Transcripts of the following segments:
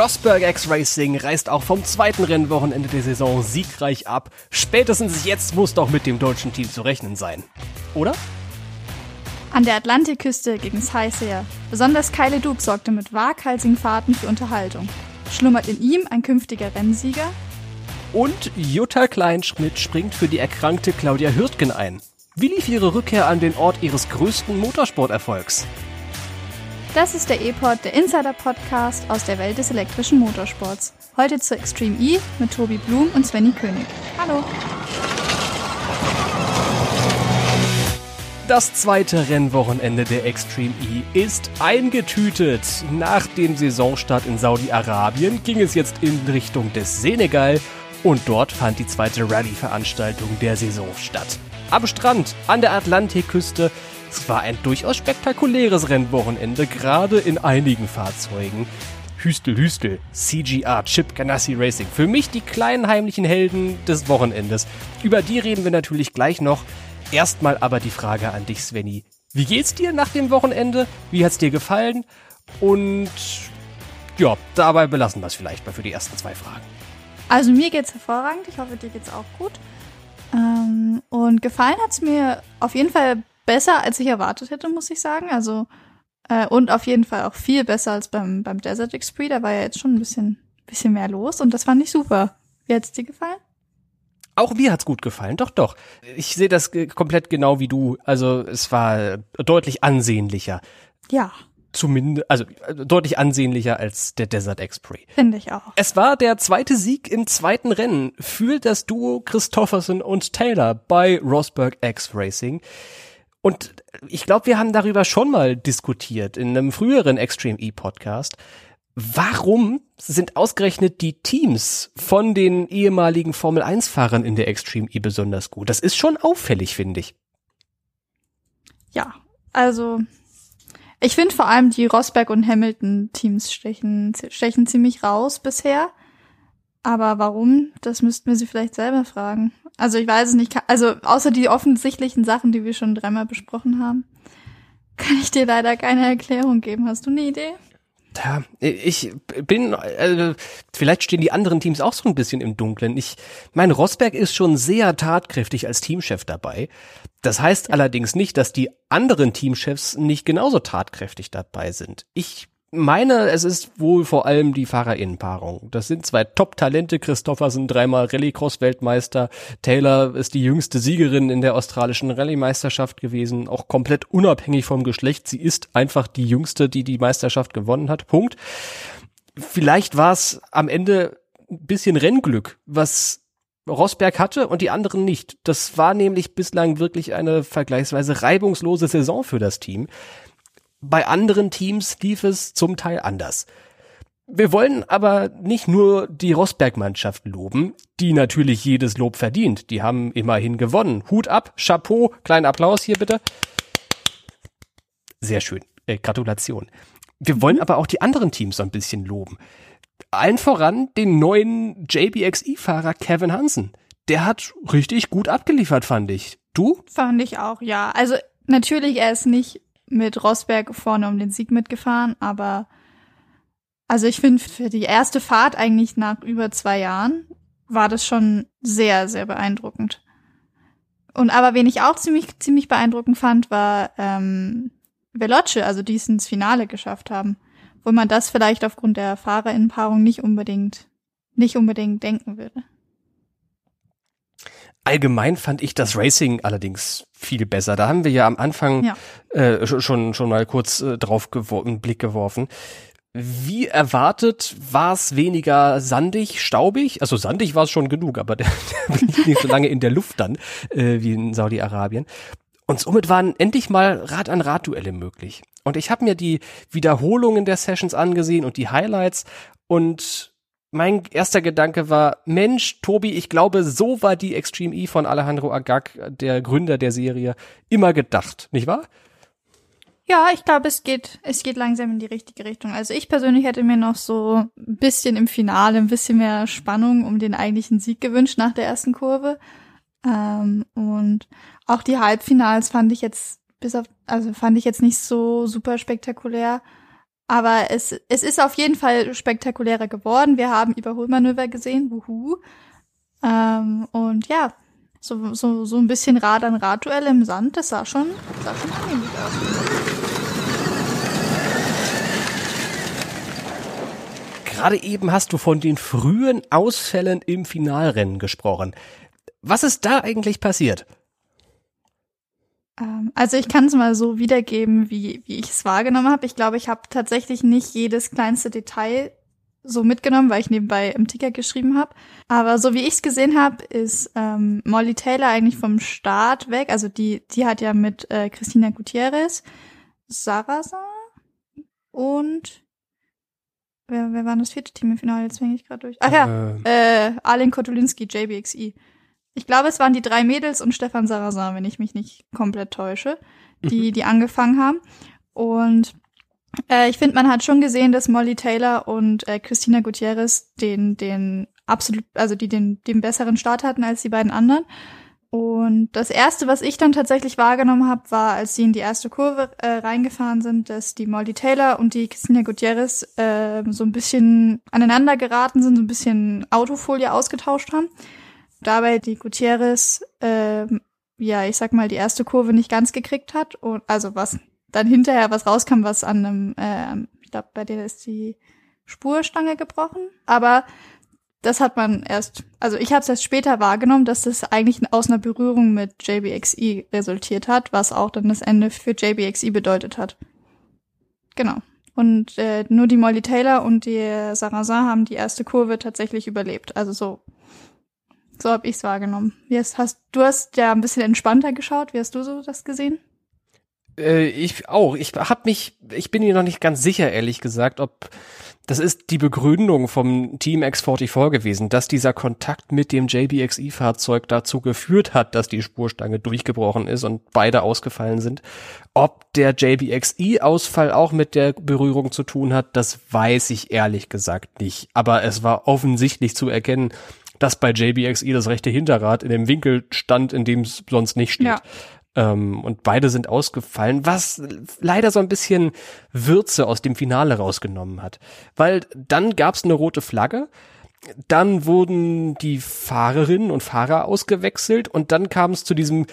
Rosberg X Racing reist auch vom zweiten Rennwochenende der Saison siegreich ab. Spätestens jetzt muss doch mit dem deutschen Team zu rechnen sein. Oder? An der Atlantikküste gegen's Highseer. Besonders Kyle Duke sorgte mit waghalsigen Fahrten für Unterhaltung. Schlummert in ihm ein künftiger Rennsieger? Und Jutta Kleinschmidt springt für die erkrankte Claudia Hürtgen ein. Wie lief ihre Rückkehr an den Ort ihres größten Motorsporterfolgs? Das ist der E-Pod, der Insider-Podcast aus der Welt des elektrischen Motorsports. Heute zu Extreme E mit Tobi Blum und Svenny König. Hallo! Das zweite Rennwochenende der Extreme E ist eingetütet. Nach dem Saisonstart in Saudi-Arabien ging es jetzt in Richtung des Senegal und dort fand die zweite Rallye-Veranstaltung der Saison statt. Am Strand, an der Atlantikküste, es war ein durchaus spektakuläres Rennwochenende, gerade in einigen Fahrzeugen. Hüstel Hüstel, CGR, Chip Ganassi Racing. Für mich die kleinen heimlichen Helden des Wochenendes. Über die reden wir natürlich gleich noch. Erstmal aber die Frage an dich, Svenny. Wie geht's dir nach dem Wochenende? Wie hat's dir gefallen? Und ja, dabei belassen wir es vielleicht mal für die ersten zwei Fragen. Also mir geht's hervorragend. Ich hoffe, dir geht's auch gut. Ähm, und gefallen hat's mir auf jeden Fall besser, als ich erwartet hätte, muss ich sagen. Also äh, und auf jeden Fall auch viel besser als beim beim Desert Express. Da war ja jetzt schon ein bisschen bisschen mehr los und das fand ich super. Wie hat's dir gefallen? Auch mir hat's gut gefallen, doch, doch. Ich sehe das komplett genau wie du. Also es war deutlich ansehnlicher. Ja. Zumindest, also deutlich ansehnlicher als der Desert Express. Finde ich auch. Es war der zweite Sieg im zweiten Rennen für das Duo Christofferson und Taylor bei Rosberg X Racing. Und ich glaube, wir haben darüber schon mal diskutiert in einem früheren Extreme E Podcast. Warum sind ausgerechnet die Teams von den ehemaligen Formel 1 Fahrern in der Extreme E besonders gut? Das ist schon auffällig, finde ich. Ja, also ich finde vor allem die Rosberg und Hamilton Teams stechen, stechen ziemlich raus bisher. Aber warum? Das müssten wir sie vielleicht selber fragen. Also ich weiß es nicht. Also außer die offensichtlichen Sachen, die wir schon dreimal besprochen haben, kann ich dir leider keine Erklärung geben. Hast du eine Idee? Ja, ich bin, äh, vielleicht stehen die anderen Teams auch so ein bisschen im Dunkeln. Ich, mein Rosberg ist schon sehr tatkräftig als Teamchef dabei. Das heißt ja. allerdings nicht, dass die anderen Teamchefs nicht genauso tatkräftig dabei sind. Ich meine, es ist wohl vor allem die Fahrerinnenpaarung. Das sind zwei Top-Talente. Christophersen, dreimal Rallycross-Weltmeister. Taylor ist die jüngste Siegerin in der australischen Rallye-Meisterschaft gewesen. Auch komplett unabhängig vom Geschlecht. Sie ist einfach die jüngste, die die Meisterschaft gewonnen hat. Punkt. Vielleicht war es am Ende ein bisschen Rennglück, was Rosberg hatte und die anderen nicht. Das war nämlich bislang wirklich eine vergleichsweise reibungslose Saison für das Team. Bei anderen Teams lief es zum Teil anders. Wir wollen aber nicht nur die Rosberg-Mannschaft loben, die natürlich jedes Lob verdient. Die haben immerhin gewonnen. Hut ab, Chapeau, kleinen Applaus hier bitte. Sehr schön. Äh, Gratulation. Wir wollen aber auch die anderen Teams so ein bisschen loben. Allen voran den neuen JBXI-Fahrer Kevin Hansen. Der hat richtig gut abgeliefert, fand ich. Du? Fand ich auch, ja. Also natürlich, er ist nicht mit Rosberg vorne um den Sieg mitgefahren, aber also ich finde, für die erste Fahrt eigentlich nach über zwei Jahren war das schon sehr, sehr beeindruckend. Und aber wen ich auch ziemlich, ziemlich beeindruckend fand, war ähm, Veloce, also die es ins Finale geschafft haben. Wo man das vielleicht aufgrund der Fahrerinnenpaarung nicht unbedingt, nicht unbedingt denken würde. Allgemein fand ich das Racing allerdings viel besser. Da haben wir ja am Anfang ja. Äh, schon, schon mal kurz äh, drauf einen Blick geworfen. Wie erwartet war es weniger sandig, staubig. Also sandig war es schon genug, aber der, der blieb nicht so lange in der Luft dann, äh, wie in Saudi-Arabien. Und somit waren endlich mal Rad-an-Rad-Duelle möglich. Und ich habe mir die Wiederholungen der Sessions angesehen und die Highlights und mein erster Gedanke war, Mensch, Tobi, ich glaube, so war die Extreme E von Alejandro Agag, der Gründer der Serie, immer gedacht, nicht wahr? Ja, ich glaube, es geht, es geht langsam in die richtige Richtung. Also ich persönlich hätte mir noch so ein bisschen im Finale ein bisschen mehr Spannung um den eigentlichen Sieg gewünscht nach der ersten Kurve. Ähm, und auch die Halbfinals fand ich jetzt bis auf, also fand ich jetzt nicht so super spektakulär. Aber es, es ist auf jeden Fall spektakulärer geworden. Wir haben Überholmanöver gesehen, wuhu. Ähm, und ja, so, so, so ein bisschen Rad an Radduell im Sand, das sah schon, sah schon angenehm aus. Gerade eben hast du von den frühen Ausfällen im Finalrennen gesprochen. Was ist da eigentlich passiert? Ähm, also ich kann es mal so wiedergeben, wie, wie ich es wahrgenommen habe. Ich glaube, ich habe tatsächlich nicht jedes kleinste Detail so mitgenommen, weil ich nebenbei im Ticker geschrieben habe. Aber so wie ich es gesehen habe, ist ähm, Molly Taylor eigentlich vom Start weg. Also die, die hat ja mit äh, Christina Gutierrez, Sarasa und Wer, wer war das vierte Team im Finale? Jetzt hänge ich gerade durch. Ach ja, äh, äh Arlen Kotulinski, JBXI. Ich glaube, es waren die drei Mädels und Stefan Sarasan, wenn ich mich nicht komplett täusche, die, mhm. die angefangen haben. Und äh, ich finde, man hat schon gesehen, dass Molly Taylor und äh, Christina Gutierrez den, den absolut, also die den, den besseren Start hatten als die beiden anderen. Und das erste, was ich dann tatsächlich wahrgenommen habe, war, als sie in die erste Kurve äh, reingefahren sind, dass die Molly Taylor und die Christina Gutierrez äh, so ein bisschen aneinander geraten sind, so ein bisschen Autofolie ausgetauscht haben. Dabei die Gutierrez, äh, ja, ich sag mal, die erste Kurve nicht ganz gekriegt hat und also was dann hinterher was rauskam, was an einem, äh, ich glaube, bei der ist die Spurstange gebrochen. Aber das hat man erst, also ich habe es erst später wahrgenommen, dass das eigentlich aus einer Berührung mit JBXI resultiert hat, was auch dann das Ende für JBXI bedeutet hat. Genau. Und äh, nur die Molly Taylor und die Sarrazin haben die erste Kurve tatsächlich überlebt. Also so, so habe ich's wahrgenommen. Wie hast, du hast ja ein bisschen entspannter geschaut. Wie hast du so das gesehen? Äh, ich auch. Ich hab mich, ich bin mir noch nicht ganz sicher, ehrlich gesagt, ob das ist die Begründung vom Team X44 gewesen, dass dieser Kontakt mit dem JBXI-Fahrzeug dazu geführt hat, dass die Spurstange durchgebrochen ist und beide ausgefallen sind. Ob der JBXI-Ausfall auch mit der Berührung zu tun hat, das weiß ich ehrlich gesagt nicht. Aber es war offensichtlich zu erkennen, dass bei JBXI das rechte Hinterrad in dem Winkel stand, in dem es sonst nicht steht. Ja. Ähm, und beide sind ausgefallen, was leider so ein bisschen Würze aus dem Finale rausgenommen hat. Weil dann gab's eine rote Flagge, dann wurden die Fahrerinnen und Fahrer ausgewechselt und dann kam es zu diesem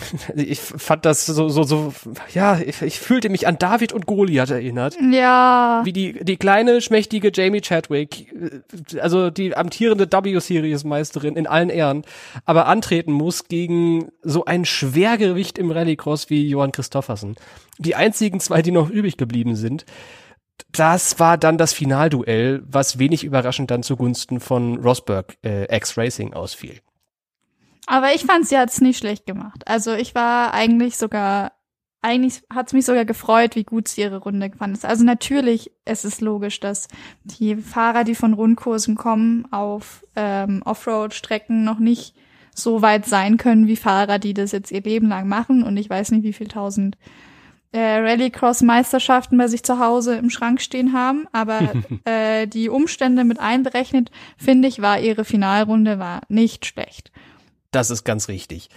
ich fand das so, so, so, ja, ich, ich fühlte mich an David und Goliath erinnert. Ja. Wie die, die kleine, schmächtige Jamie Chadwick, also die amtierende W-Series-Meisterin in allen Ehren, aber antreten muss gegen so ein Schwergewicht im Rallycross wie Johann Christoffersen. Die einzigen zwei, die noch übrig geblieben sind. Das war dann das Finalduell, was wenig überraschend dann zugunsten von Rosberg äh, X-Racing ausfiel. Aber ich fand, sie hat's nicht schlecht gemacht. Also ich war eigentlich sogar, eigentlich hat's mich sogar gefreut, wie gut sie ihre Runde gefahren ist. Also natürlich, es ist logisch, dass die Fahrer, die von Rundkursen kommen, auf ähm, Offroad-Strecken noch nicht so weit sein können wie Fahrer, die das jetzt ihr Leben lang machen. Und ich weiß nicht, wie viel tausend äh, Rallycross-Meisterschaften bei sich zu Hause im Schrank stehen haben. Aber äh, die Umstände mit einberechnet, finde ich, war ihre Finalrunde war nicht schlecht. Das ist ganz richtig.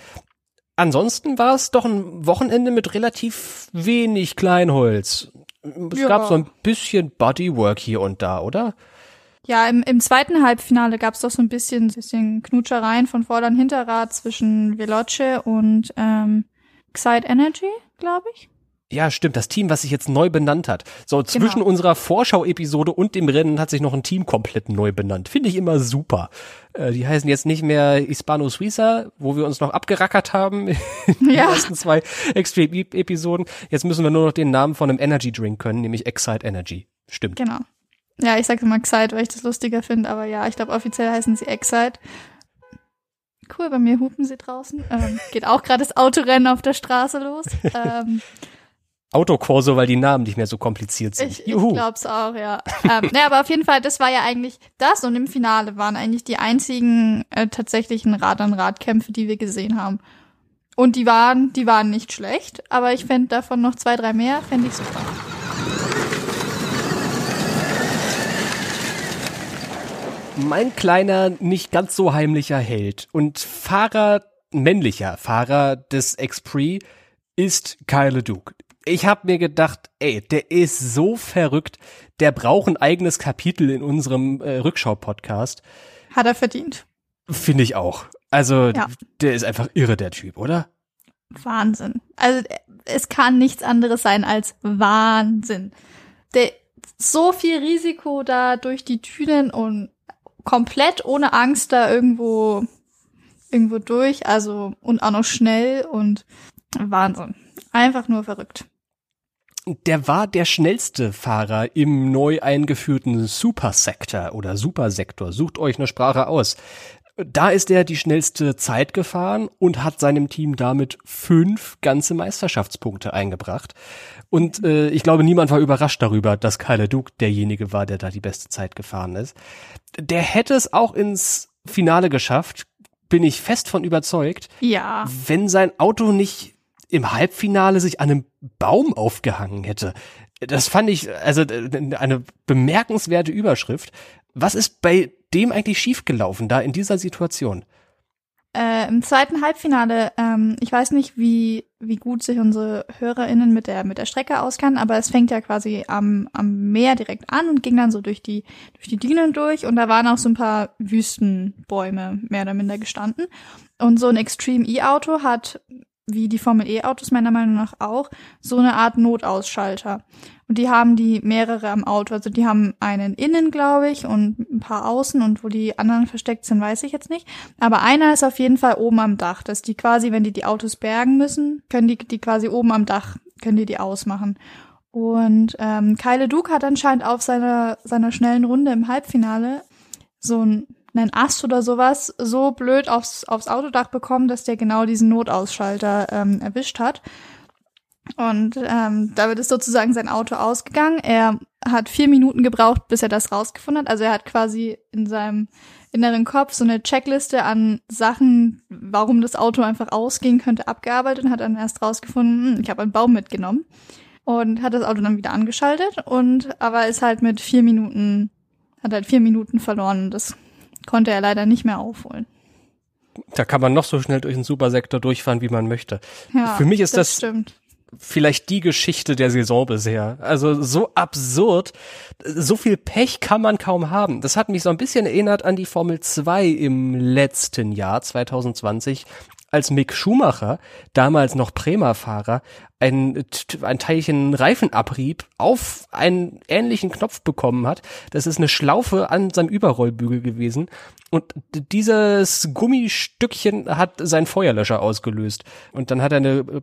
Ansonsten war es doch ein Wochenende mit relativ wenig Kleinholz. Es ja. gab so ein bisschen Bodywork hier und da, oder? Ja, im, im zweiten Halbfinale gab es doch so ein bisschen, bisschen Knutschereien von Vorder- und Hinterrad zwischen Veloce und ähm, Excite Energy, glaube ich. Ja, stimmt. Das Team, was sich jetzt neu benannt hat. So, zwischen genau. unserer Vorschau-Episode und dem Rennen hat sich noch ein Team komplett neu benannt. Finde ich immer super. Äh, die heißen jetzt nicht mehr Hispano Suiza, wo wir uns noch abgerackert haben in den ersten zwei Extreme-Episoden. Jetzt müssen wir nur noch den Namen von einem Energy Drink können, nämlich Excite Energy. Stimmt. Genau. Ja, ich sage immer Excite, weil ich das lustiger finde, aber ja, ich glaube offiziell heißen sie Excite. Cool, bei mir hupen sie draußen. Ähm, geht auch gerade das Autorennen auf der Straße los. Ähm, Autokorso, weil die Namen nicht mehr so kompliziert sind. Ich, Juhu. ich glaub's auch, ja. ähm, ne, aber auf jeden Fall, das war ja eigentlich das und im Finale waren eigentlich die einzigen äh, tatsächlichen Rad-an-Rad-Kämpfe, die wir gesehen haben. Und die waren, die waren nicht schlecht, aber ich fände davon noch zwei, drei mehr, fände ich super. Mein kleiner, nicht ganz so heimlicher Held und Fahrer, männlicher Fahrer des X-Prix ist Kyle Duke. Ich habe mir gedacht, ey, der ist so verrückt, der braucht ein eigenes Kapitel in unserem äh, Rückschau-Podcast. Hat er verdient. Finde ich auch. Also, ja. der ist einfach irre, der Typ, oder? Wahnsinn. Also, es kann nichts anderes sein als Wahnsinn. Der, so viel Risiko da durch die Dünen und komplett ohne Angst da irgendwo, irgendwo durch, also, und auch noch schnell und Wahnsinn. Einfach nur verrückt. Der war der schnellste Fahrer im neu eingeführten Supersektor oder Supersektor. Sucht euch eine Sprache aus. Da ist er die schnellste Zeit gefahren und hat seinem Team damit fünf ganze Meisterschaftspunkte eingebracht. Und äh, ich glaube, niemand war überrascht darüber, dass Kyle Duke derjenige war, der da die beste Zeit gefahren ist. Der hätte es auch ins Finale geschafft, bin ich fest von überzeugt. Ja. Wenn sein Auto nicht im Halbfinale sich an einem Baum aufgehangen hätte. Das fand ich, also eine bemerkenswerte Überschrift. Was ist bei dem eigentlich schiefgelaufen da in dieser Situation? Äh, Im zweiten Halbfinale, ähm, ich weiß nicht, wie, wie gut sich unsere HörerInnen mit der, mit der Strecke auskennen, aber es fängt ja quasi am, am Meer direkt an und ging dann so durch die, durch die Dünen durch und da waren auch so ein paar Wüstenbäume mehr oder minder gestanden. Und so ein Extreme E-Auto hat wie die Formel E-Autos meiner Meinung nach auch, so eine Art Notausschalter. Und die haben die mehrere am Auto. Also die haben einen innen, glaube ich, und ein paar außen und wo die anderen versteckt sind, weiß ich jetzt nicht. Aber einer ist auf jeden Fall oben am Dach, dass die quasi, wenn die die Autos bergen müssen, können die die quasi oben am Dach, können die die ausmachen. Und ähm, Kyle Duke hat anscheinend auf seiner, seiner schnellen Runde im Halbfinale so ein einen Ast oder sowas so blöd aufs, aufs Autodach bekommen, dass der genau diesen Notausschalter ähm, erwischt hat. Und ähm, damit ist sozusagen sein Auto ausgegangen. Er hat vier Minuten gebraucht, bis er das rausgefunden hat. Also er hat quasi in seinem inneren Kopf so eine Checkliste an Sachen, warum das Auto einfach ausgehen könnte, abgearbeitet und hat dann erst rausgefunden, hm, ich habe einen Baum mitgenommen und hat das Auto dann wieder angeschaltet und aber ist halt mit vier Minuten, hat halt vier Minuten verloren. Das konnte er leider nicht mehr aufholen. Da kann man noch so schnell durch den Supersektor durchfahren, wie man möchte. Ja, Für mich ist das, das stimmt. vielleicht die Geschichte der Saison bisher. Also so absurd, so viel Pech kann man kaum haben. Das hat mich so ein bisschen erinnert an die Formel 2 im letzten Jahr 2020, als Mick Schumacher, damals noch Prema-Fahrer, ein, ein Teilchen Reifenabrieb auf einen ähnlichen Knopf bekommen hat. Das ist eine Schlaufe an seinem Überrollbügel gewesen. Und dieses Gummistückchen hat seinen Feuerlöscher ausgelöst. Und dann hat er eine äh,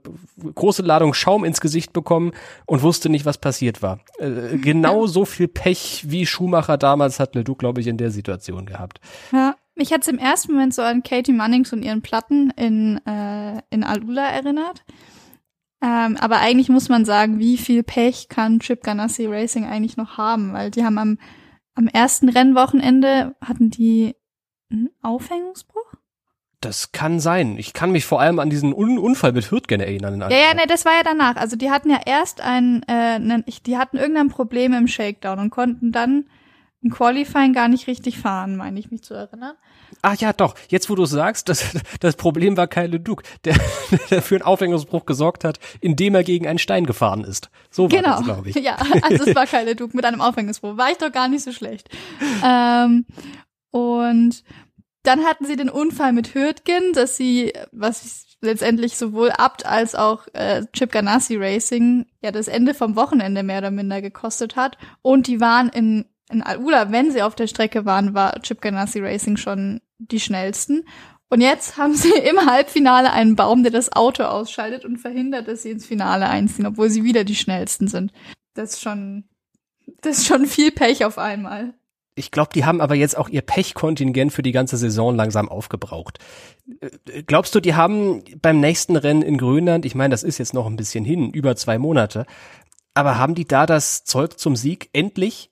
große Ladung Schaum ins Gesicht bekommen und wusste nicht, was passiert war. Äh, genau so viel Pech wie Schumacher damals hat Ledoux, glaube ich, in der Situation gehabt. Ja. Mich hat es im ersten Moment so an Katie Munnings und ihren Platten in, äh, in Alula erinnert. Ähm, aber eigentlich muss man sagen, wie viel Pech kann Chip Ganassi Racing eigentlich noch haben? Weil die haben am, am ersten Rennwochenende hatten die einen Aufhängungsbruch? Das kann sein. Ich kann mich vor allem an diesen Un Unfall mit Hürtgen erinnern. Ja, ja, ne, das war ja danach. Also die hatten ja erst ein, äh, ne, die hatten irgendein Problem im Shakedown und konnten dann im Qualifying gar nicht richtig fahren, meine ich mich zu erinnern. Ach ja, doch. Jetzt, wo du sagst, das, das Problem war Kyle Duke, der, der für einen Aufhängungsbruch gesorgt hat, indem er gegen einen Stein gefahren ist. So war genau. das, glaube ich. Ja, also es war Kyle Duke mit einem Aufhängungsbruch. War ich doch gar nicht so schlecht. Ähm, und dann hatten sie den Unfall mit Hürtgen, dass sie, was letztendlich sowohl Abt als auch äh, Chip Ganassi Racing ja das Ende vom Wochenende mehr oder minder gekostet hat. Und die waren in in Al-Ula, wenn sie auf der Strecke waren, war Chip Ganassi Racing schon die schnellsten. Und jetzt haben sie im Halbfinale einen Baum, der das Auto ausschaltet und verhindert, dass sie ins Finale einziehen, obwohl sie wieder die schnellsten sind. Das ist schon, das ist schon viel Pech auf einmal. Ich glaube, die haben aber jetzt auch ihr Pechkontingent für die ganze Saison langsam aufgebraucht. Äh, glaubst du, die haben beim nächsten Rennen in Grönland, ich meine, das ist jetzt noch ein bisschen hin, über zwei Monate, aber haben die da das Zeug zum Sieg endlich?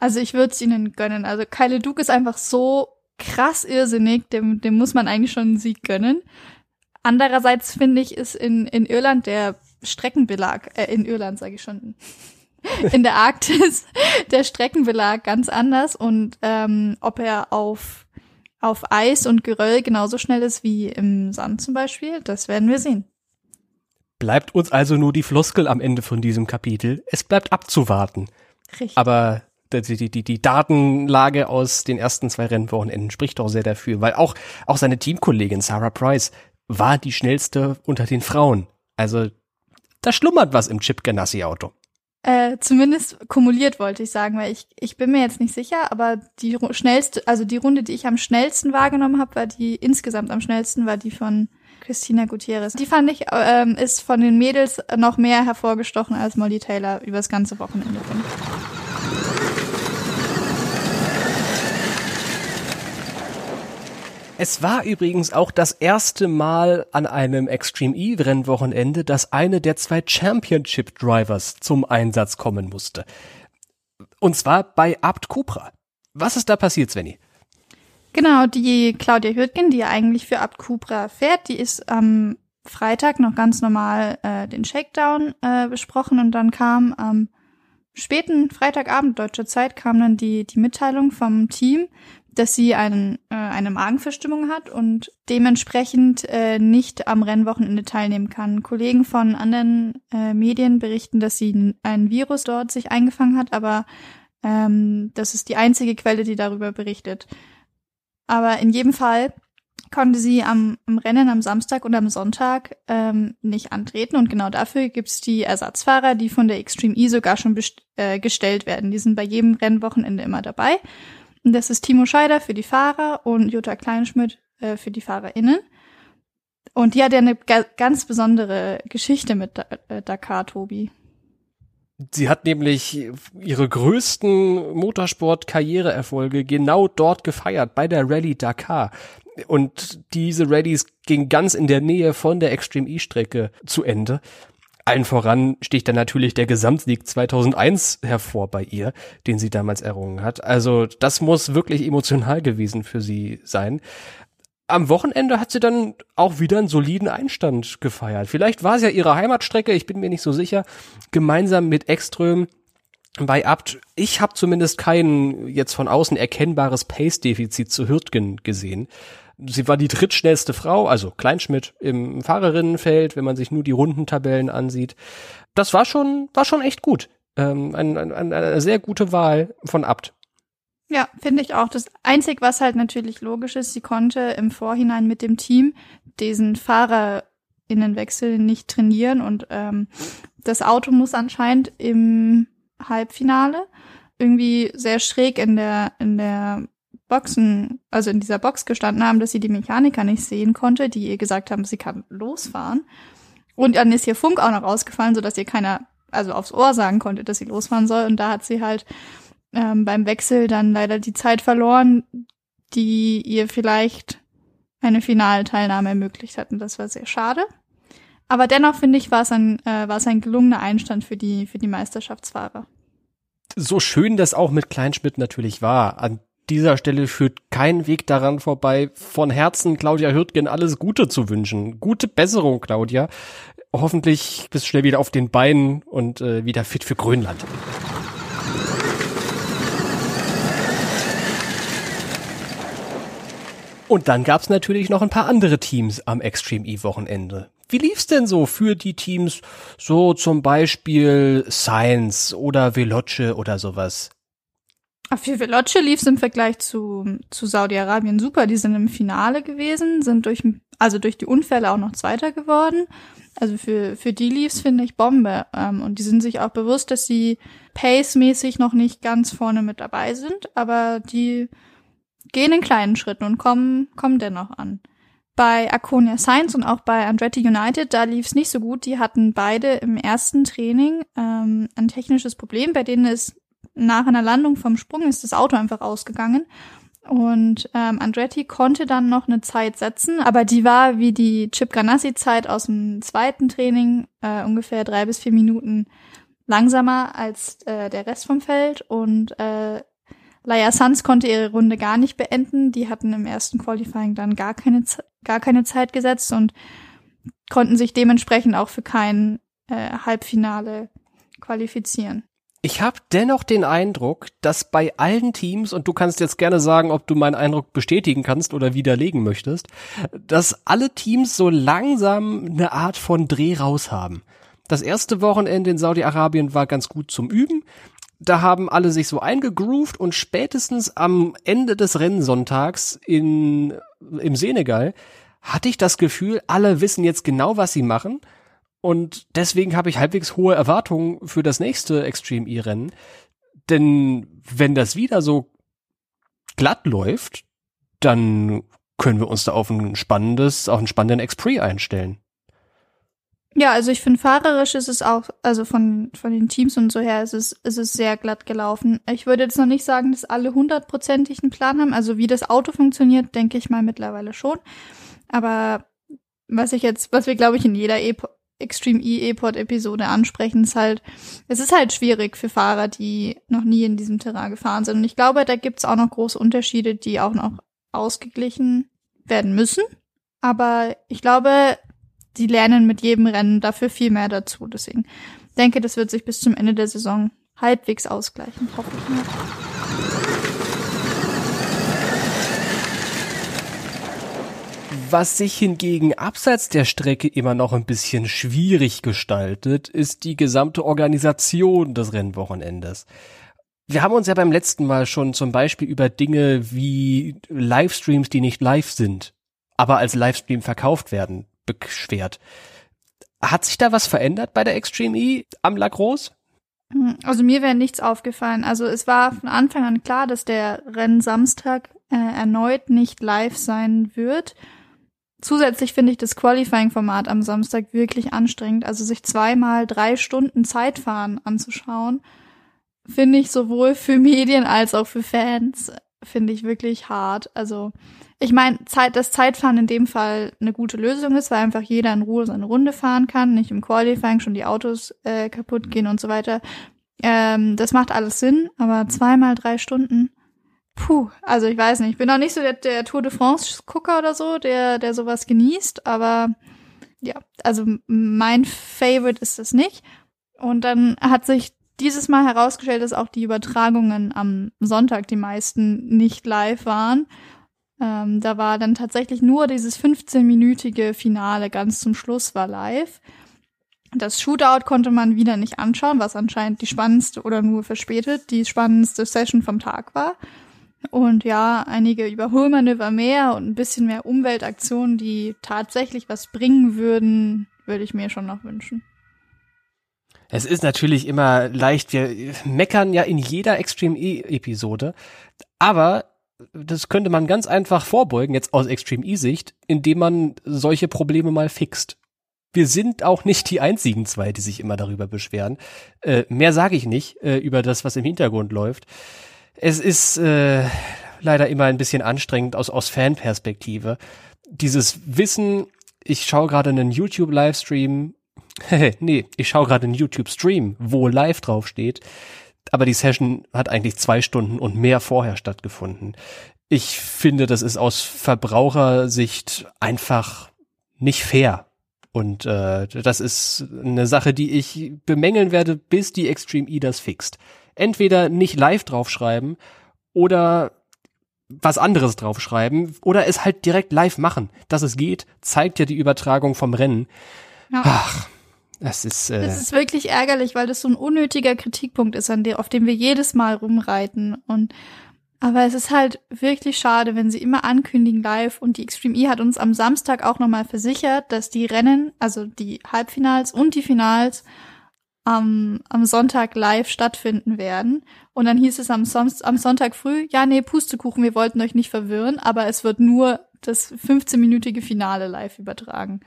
Also ich würde es ihnen gönnen. Also Kyle Duke ist einfach so krass irrsinnig, dem, dem muss man eigentlich schon einen Sieg gönnen. Andererseits finde ich, ist in, in Irland der Streckenbelag, äh, in Irland sage ich schon, in der Arktis der Streckenbelag ganz anders und ähm, ob er auf, auf Eis und Geröll genauso schnell ist wie im Sand zum Beispiel, das werden wir sehen. Bleibt uns also nur die Floskel am Ende von diesem Kapitel. Es bleibt abzuwarten. Richtig. Aber die, die, die, die Datenlage aus den ersten zwei Rennwochenenden spricht doch sehr dafür, weil auch, auch seine Teamkollegin Sarah Price war die schnellste unter den Frauen. Also da schlummert was im Chip Ganassi Auto. Äh, zumindest kumuliert wollte ich sagen, weil ich, ich bin mir jetzt nicht sicher, aber die schnellste, also die Runde, die ich am schnellsten wahrgenommen habe, war die insgesamt am schnellsten, war die von Christina Gutierrez. Die fand ich, ähm, ist von den Mädels noch mehr hervorgestochen als Molly Taylor übers ganze Wochenende. Finde Es war übrigens auch das erste Mal an einem Extreme E Rennwochenende, dass eine der zwei Championship Drivers zum Einsatz kommen musste. Und zwar bei Abt Cupra. Was ist da passiert, Svenny? Genau, die Claudia Hürtgen, die ja eigentlich für Abt Cupra fährt, die ist am Freitag noch ganz normal äh, den Shakedown äh, besprochen und dann kam am späten Freitagabend deutscher Zeit kam dann die die Mitteilung vom Team, dass sie einen, äh, eine Magenverstimmung hat und dementsprechend äh, nicht am Rennwochenende teilnehmen kann. Kollegen von anderen äh, Medien berichten, dass sie ein Virus dort sich eingefangen hat, aber ähm, das ist die einzige Quelle, die darüber berichtet. Aber in jedem Fall konnte sie am, am Rennen am Samstag und am Sonntag ähm, nicht antreten und genau dafür gibt's die Ersatzfahrer, die von der Extreme E sogar schon äh, gestellt werden. Die sind bei jedem Rennwochenende immer dabei das ist Timo Scheider für die Fahrer und Jutta Kleinschmidt äh, für die FahrerInnen. Und die hat ja eine ga ganz besondere Geschichte mit da äh, Dakar, Tobi. Sie hat nämlich ihre größten Motorsport-Karriereerfolge genau dort gefeiert, bei der Rallye Dakar. Und diese Rallyes ging ganz in der Nähe von der Extreme E-Strecke zu Ende. Allen voran sticht dann natürlich der Gesamtsieg 2001 hervor bei ihr, den sie damals errungen hat. Also das muss wirklich emotional gewesen für sie sein. Am Wochenende hat sie dann auch wieder einen soliden Einstand gefeiert. Vielleicht war es ja ihre Heimatstrecke, ich bin mir nicht so sicher. Gemeinsam mit Ekström bei Abt, ich habe zumindest kein jetzt von außen erkennbares Pace-Defizit zu Hürtgen gesehen sie war die drittschnellste Frau, also Kleinschmidt im Fahrerinnenfeld, wenn man sich nur die Rundentabellen ansieht. Das war schon, war schon echt gut. Ähm, ein, ein, eine sehr gute Wahl von Abt. Ja, finde ich auch. Das Einzige, was halt natürlich logisch ist, sie konnte im Vorhinein mit dem Team diesen Fahrerinnenwechsel nicht trainieren und ähm, das Auto muss anscheinend im Halbfinale irgendwie sehr schräg in der in der Boxen, also in dieser Box gestanden haben, dass sie die Mechaniker nicht sehen konnte, die ihr gesagt haben, sie kann losfahren. Und dann ist ihr Funk auch noch rausgefallen, sodass ihr keiner, also aufs Ohr sagen konnte, dass sie losfahren soll. Und da hat sie halt ähm, beim Wechsel dann leider die Zeit verloren, die ihr vielleicht eine Finalteilnahme ermöglicht hat. Und das war sehr schade. Aber dennoch finde ich, war es ein, äh, ein gelungener Einstand für die, für die Meisterschaftsfahrer. So schön das auch mit Kleinschmidt natürlich war. An dieser Stelle führt kein Weg daran vorbei, von Herzen Claudia Hürtgen alles Gute zu wünschen. Gute Besserung, Claudia. Hoffentlich bist du schnell wieder auf den Beinen und äh, wieder fit für Grönland. Und dann gab's natürlich noch ein paar andere Teams am Extreme E Wochenende. Wie lief's denn so für die Teams, so zum Beispiel Science oder Veloce oder sowas? Für Veloce lief es im Vergleich zu, zu Saudi-Arabien super. Die sind im Finale gewesen, sind durch, also durch die Unfälle auch noch Zweiter geworden. Also für, für die lief's finde ich Bombe. Ähm, und die sind sich auch bewusst, dass sie pace-mäßig noch nicht ganz vorne mit dabei sind, aber die gehen in kleinen Schritten und kommen, kommen dennoch an. Bei Akonia Science und auch bei Andretti United, da lief's nicht so gut. Die hatten beide im ersten Training ähm, ein technisches Problem, bei denen es nach einer Landung vom Sprung ist das Auto einfach ausgegangen. Und ähm, Andretti konnte dann noch eine Zeit setzen, aber die war wie die Chip Ganassi-Zeit aus dem zweiten Training äh, ungefähr drei bis vier Minuten langsamer als äh, der Rest vom Feld. Und äh, Laia Sanz konnte ihre Runde gar nicht beenden. Die hatten im ersten Qualifying dann gar keine, gar keine Zeit gesetzt und konnten sich dementsprechend auch für kein äh, Halbfinale qualifizieren. Ich habe dennoch den Eindruck, dass bei allen Teams, und du kannst jetzt gerne sagen, ob du meinen Eindruck bestätigen kannst oder widerlegen möchtest, dass alle Teams so langsam eine Art von Dreh raus haben. Das erste Wochenende in Saudi-Arabien war ganz gut zum Üben. Da haben alle sich so eingegroovt und spätestens am Ende des Rennsonntags in, im Senegal hatte ich das Gefühl, alle wissen jetzt genau, was sie machen und deswegen habe ich halbwegs hohe Erwartungen für das nächste Extreme E-Rennen. Denn wenn das wieder so glatt läuft, dann können wir uns da auf ein spannendes, auf einen spannenden Expre einstellen. Ja, also ich finde fahrerisch ist es auch, also von, von den Teams und so her ist es, ist es sehr glatt gelaufen. Ich würde jetzt noch nicht sagen, dass alle hundertprozentig einen Plan haben. Also wie das Auto funktioniert, denke ich mal mittlerweile schon. Aber was ich jetzt, was wir glaube ich in jeder e Extreme E-E-Pod-Episode ansprechen, ist halt, es ist halt schwierig für Fahrer, die noch nie in diesem Terrain gefahren sind. Und ich glaube, da gibt's auch noch große Unterschiede, die auch noch ausgeglichen werden müssen. Aber ich glaube, die lernen mit jedem Rennen dafür viel mehr dazu. Deswegen denke, das wird sich bis zum Ende der Saison halbwegs ausgleichen, hoffe ich mal. Was sich hingegen abseits der Strecke immer noch ein bisschen schwierig gestaltet, ist die gesamte Organisation des Rennwochenendes. Wir haben uns ja beim letzten Mal schon zum Beispiel über Dinge wie Livestreams, die nicht live sind, aber als Livestream verkauft werden, beschwert. Hat sich da was verändert bei der Extreme E am Lacrosse? Hm, also mir wäre nichts aufgefallen. Also es war von Anfang an klar, dass der Rennen Samstag äh, erneut nicht live sein wird. Zusätzlich finde ich das Qualifying-Format am Samstag wirklich anstrengend. Also sich zweimal drei Stunden Zeitfahren anzuschauen, finde ich sowohl für Medien als auch für Fans, finde ich wirklich hart. Also ich meine, Zeit, dass Zeitfahren in dem Fall eine gute Lösung ist, weil einfach jeder in Ruhe seine Runde fahren kann, nicht im Qualifying schon die Autos äh, kaputt gehen und so weiter. Ähm, das macht alles Sinn, aber zweimal drei Stunden Puh, also ich weiß nicht. Ich bin noch nicht so der, der Tour de France-Gucker oder so, der, der sowas genießt, aber ja, also mein Favorite ist es nicht. Und dann hat sich dieses Mal herausgestellt, dass auch die Übertragungen am Sonntag die meisten nicht live waren. Ähm, da war dann tatsächlich nur dieses 15-minütige Finale ganz zum Schluss war live. Das Shootout konnte man wieder nicht anschauen, was anscheinend die spannendste oder nur verspätet die spannendste Session vom Tag war. Und ja, einige Überholmanöver mehr und ein bisschen mehr Umweltaktionen, die tatsächlich was bringen würden, würde ich mir schon noch wünschen. Es ist natürlich immer leicht, wir meckern ja in jeder Extreme E-Episode, aber das könnte man ganz einfach vorbeugen, jetzt aus Extreme E-Sicht, indem man solche Probleme mal fixt. Wir sind auch nicht die einzigen zwei, die sich immer darüber beschweren. Äh, mehr sage ich nicht äh, über das, was im Hintergrund läuft. Es ist äh, leider immer ein bisschen anstrengend aus, aus Fanperspektive. Dieses Wissen, ich schaue gerade einen YouTube-Livestream, nee, ich schaue gerade einen YouTube-Stream, wo live draufsteht, aber die Session hat eigentlich zwei Stunden und mehr vorher stattgefunden. Ich finde, das ist aus Verbrauchersicht einfach nicht fair. Und äh, das ist eine Sache, die ich bemängeln werde, bis die Extreme E das fixt entweder nicht live draufschreiben oder was anderes draufschreiben oder es halt direkt live machen. Dass es geht, zeigt ja die Übertragung vom Rennen. Ja. Ach, das ist. Äh das ist wirklich ärgerlich, weil das so ein unnötiger Kritikpunkt ist, an der, auf dem wir jedes Mal rumreiten. Und aber es ist halt wirklich schade, wenn sie immer ankündigen live und die Extreme E hat uns am Samstag auch nochmal versichert, dass die Rennen, also die Halbfinals und die Finals am, am Sonntag live stattfinden werden. Und dann hieß es am, Son am Sonntag früh, ja, nee, Pustekuchen, wir wollten euch nicht verwirren, aber es wird nur das 15-minütige Finale live übertragen.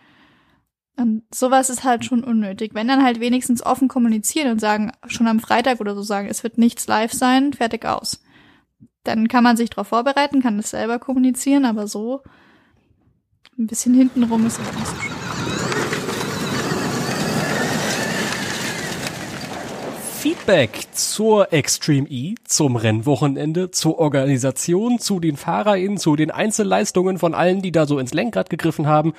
Und sowas ist halt schon unnötig. Wenn dann halt wenigstens offen kommunizieren und sagen, schon am Freitag oder so sagen, es wird nichts live sein, fertig aus. Dann kann man sich darauf vorbereiten, kann das selber kommunizieren, aber so ein bisschen hintenrum ist es nicht so schön. Feedback zur Extreme E, zum Rennwochenende, zur Organisation, zu den FahrerInnen, zu den Einzelleistungen von allen, die da so ins Lenkrad gegriffen haben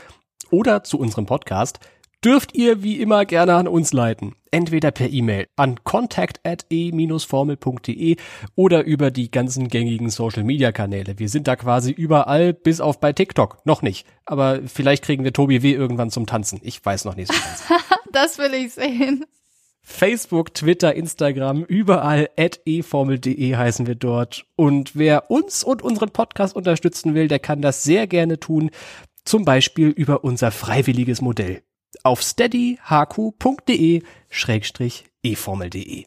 oder zu unserem Podcast, dürft ihr wie immer gerne an uns leiten. entweder per E-Mail an contact@e-formel.de oder über die ganzen gängigen Social Media Kanäle. Wir sind da quasi überall, bis auf bei TikTok. Noch nicht. Aber vielleicht kriegen wir Tobi W. irgendwann zum Tanzen. Ich weiß noch nicht so ganz. das will ich sehen. Facebook, Twitter, Instagram, überall at eformel.de heißen wir dort. Und wer uns und unseren Podcast unterstützen will, der kann das sehr gerne tun. Zum Beispiel über unser freiwilliges Modell auf steadyhq.de schrägstrich eformel.de.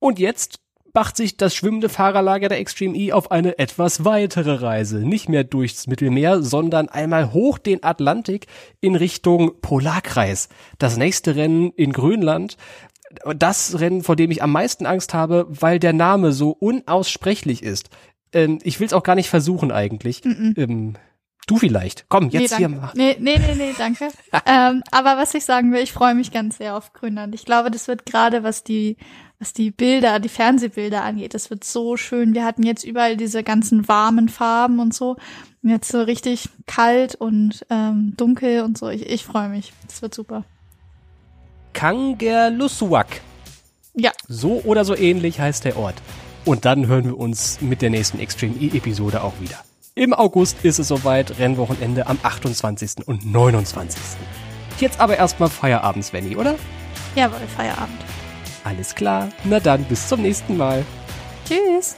Und jetzt macht sich das schwimmende Fahrerlager der Extreme E auf eine etwas weitere Reise. Nicht mehr durchs Mittelmeer, sondern einmal hoch den Atlantik in Richtung Polarkreis. Das nächste Rennen in Grönland. Das Rennen, vor dem ich am meisten Angst habe, weil der Name so unaussprechlich ist. Ähm, ich will es auch gar nicht versuchen eigentlich. Mm -mm. Ähm, Du vielleicht. Komm, jetzt nee, hier mal. Nee, nee, nee, nee, danke. ähm, aber was ich sagen will, ich freue mich ganz sehr auf Grönland. Ich glaube, das wird gerade, was die, was die Bilder, die Fernsehbilder angeht, das wird so schön. Wir hatten jetzt überall diese ganzen warmen Farben und so. Und jetzt so richtig kalt und ähm, dunkel und so. Ich, ich freue mich. Das wird super. Kangerlussuaq. Ja. So oder so ähnlich heißt der Ort. Und dann hören wir uns mit der nächsten Extreme E-Episode auch wieder. Im August ist es soweit, Rennwochenende am 28. und 29. Jetzt aber erstmal Feierabend, Svenny, oder? Jawohl, Feierabend. Alles klar, na dann bis zum nächsten Mal. Tschüss.